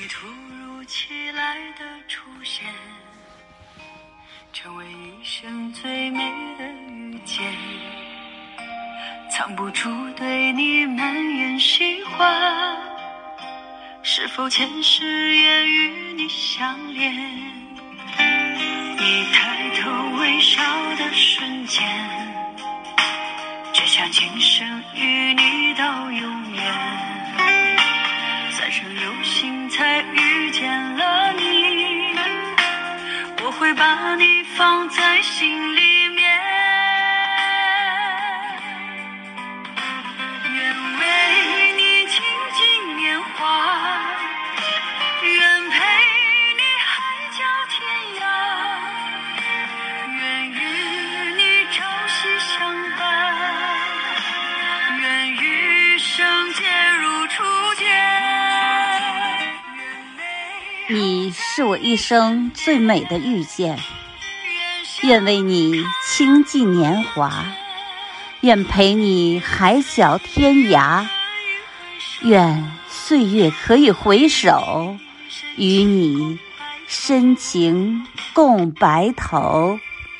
你突如其来的出现，成为一生最美的遇见。藏不住对你满眼喜欢，是否前世也与你相恋？你抬头微笑的瞬间，只想今生与你到会把你放在心里面。愿为你倾尽年华，愿陪你海角天涯，愿与你朝夕相伴，愿余生皆如初见。你是我一生最美的遇见，愿为你倾尽年华，愿陪你海角天涯，愿岁月可以回首，与你深情共白头。